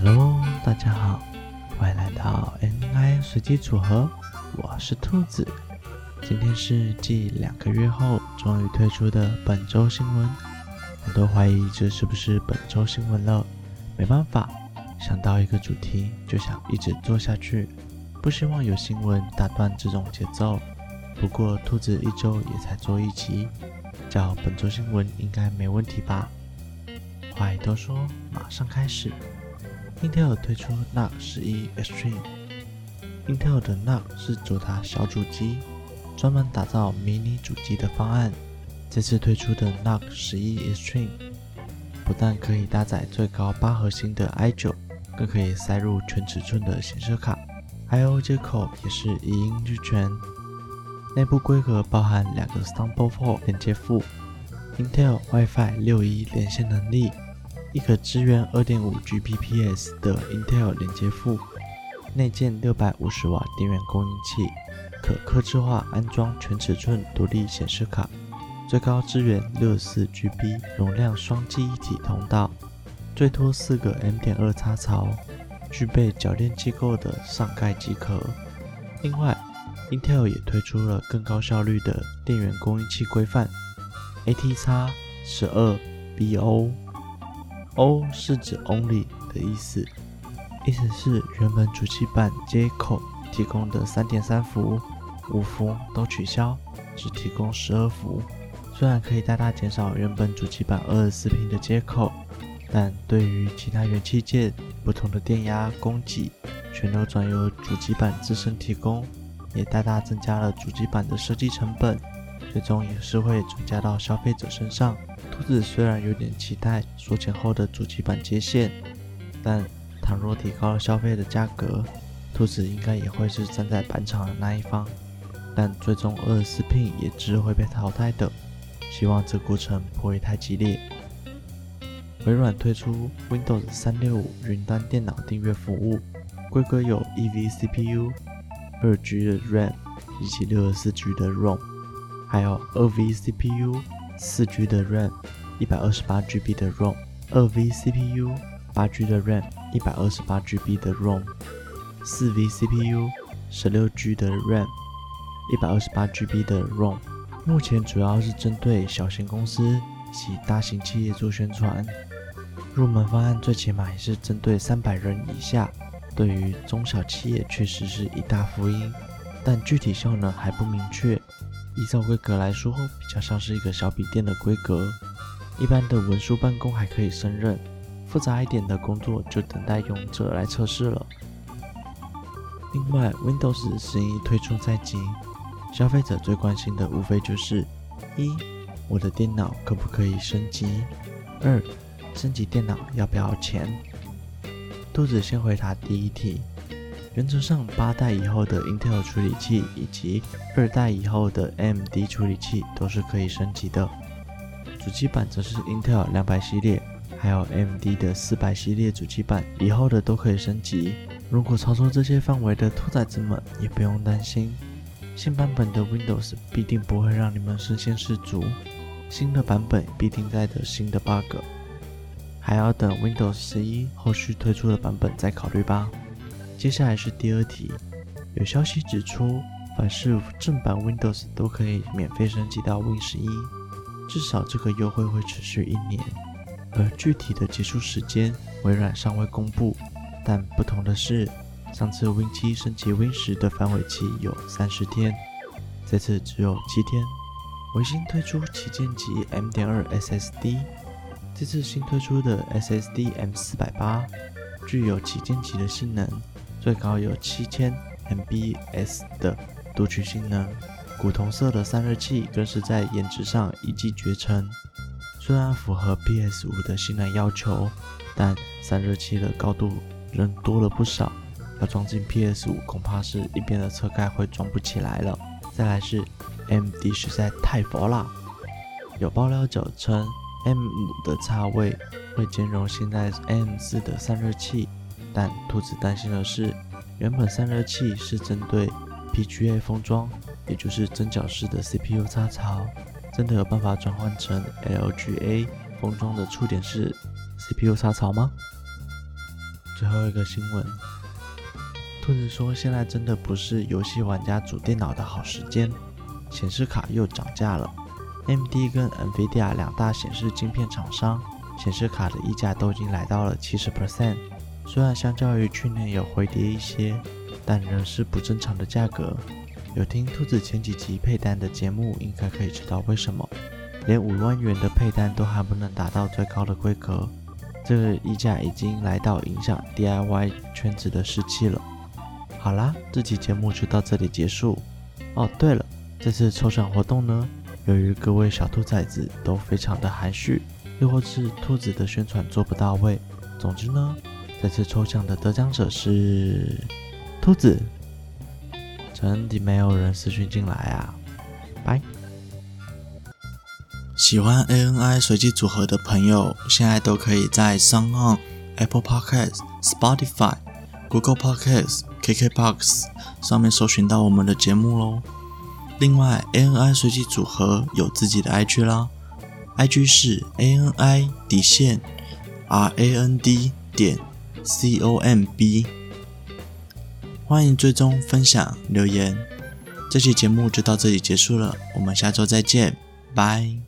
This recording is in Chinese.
hello，大家好，欢迎来到 NI 随机组合，我是兔子。今天是继两个月后终于推出的本周新闻，我都怀疑这是不是本周新闻了。没办法，想到一个主题就想一直做下去，不希望有新闻打断这种节奏。不过兔子一周也才做一集，叫本周新闻应该没问题吧？话都说，马上开始。Intel 推出 NUC 十一 Extreme。Intel 的 NUC 是主打小主机，专门打造迷你主机的方案。这次推出的 NUC 十一 Extreme，不但可以搭载最高八核心的 i9，更可以塞入全尺寸的显示卡，I/O 接口也是一应俱全。内部规格包含两个 Thunderbolt 连接埠，Intel Wi-Fi 6E 连线能力。一个支援 2.5Gbps 的 Intel 连接埠，内建650瓦电源供应器，可客制化安装全尺寸独立显示卡，最高支援 64GB 容量双记忆体通道，最多四个 M.2 插槽，具备铰链机构的上盖机壳。另外，Intel 也推出了更高效率的电源供应器规范，ATX12BO。O 是指 Only 的意思，意思是原本主机板接口提供的三点三伏、五伏都取消，只提供十二伏。虽然可以大大减少原本主机板二十四频的接口，但对于其他元器件不同的电压供给，全都转由主机板自身提供，也大大增加了主机板的设计成本。最终也是会转嫁到消费者身上。兔子虽然有点期待缩减后的主机板接线，但倘若提高了消费的价格，兔子应该也会是站在板厂的那一方。但最终二十四 pin 也只会被淘汰的。希望这过程不会太激烈。微软推出 Windows 三六五云端电脑订阅服务，规格有 E V C P U、二 G 的 RAM 以及六十四 G 的 ROM。还有二 V CPU、四 G 的 RAM、一百二十八 GB 的 ROM，二 V CPU、八 G 的 RAM、一百二十八 GB 的 ROM，四 V CPU、十六 G 的 RAM、一百二十八 GB 的 ROM。目前主要是针对小型公司及大型企业做宣传。入门方案最起码也是针对三百人以下，对于中小企业确实是一大福音，但具体效能还不明确。依照规格来说，比较像是一个小笔电的规格。一般的文书办公还可以胜任，复杂一点的工作就等待用者来测试了。另外，Windows 十一推出在即，消费者最关心的无非就是：一，我的电脑可不可以升级？二，升级电脑要不要钱？兔子先回答第一题。原则上，八代以后的 Intel 处理器以及二代以后的 AMD 处理器都是可以升级的。主机板则是 Intel 两百系列，还有 AMD 的四百系列主机板，以后的都可以升级。如果操作这些范围的兔崽子们也不用担心，新版本的 Windows 必定不会让你们身先士卒，新的版本必定带着新的 bug，还要等 Windows 十一后续推出的版本再考虑吧。接下来是第二题，有消息指出，凡是正版 Windows 都可以免费升级到 Win 十一，至少这个优惠会持续一年，而具体的结束时间，微软尚未公布。但不同的是，上次 Win 七升级 Win 十的反悔期有三十天，这次只有七天。微星推出旗舰级 M 点二 SSD，这次新推出的 SSD M 四百八具有旗舰级的性能。最高有七千 MBs 的读取性能，古铜色的散热器更是在颜值上一骑绝尘。虽然符合 PS5 的性能要求，但散热器的高度仍多了不少，要装进 PS5 恐怕是一边的车盖会装不起来了。再来是 M D 实在太佛了，有爆料者称 M5 的插位会兼容现在 M4 的散热器。但兔子担心的是，原本散热器是针对 PGA 封装，也就是针脚式的 CPU 插槽，真的有办法转换成 LGA 封装的触点式 CPU 插槽吗？最后一个新闻，兔子说：“现在真的不是游戏玩家组电脑的好时间，显示卡又涨价了。AMD 跟 NVIDIA 两大显示晶片厂商，显示卡的溢价都已经来到了七十 percent。虽然相较于去年有回跌一些，但仍是不正常的价格。有听兔子前几集配单的节目，应该可以知道为什么，连五万元的配单都还不能达到最高的规格。这个溢价已经来到影响 DIY 圈子的士气了。”好啦，这期节目就到这里结束。哦，对了，这次抽奖活动呢，由于各位小兔崽子都非常的含蓄，又或是兔子的宣传做不到位，总之呢，这次抽奖的得奖者是兔子。真的没有人私讯进来啊！拜。喜欢 ANI 随机组合的朋友，现在都可以在 SoundOn、Apple Podcasts、Spotify、Google Podcasts。KKBOX 上面搜寻到我们的节目喽。另外，ANI 随机组合有自己的 IG 啦，IG 是 ANI 底线 RAND 点 COMB，欢迎追踪、分享、留言。这期节目就到这里结束了，我们下周再见，拜。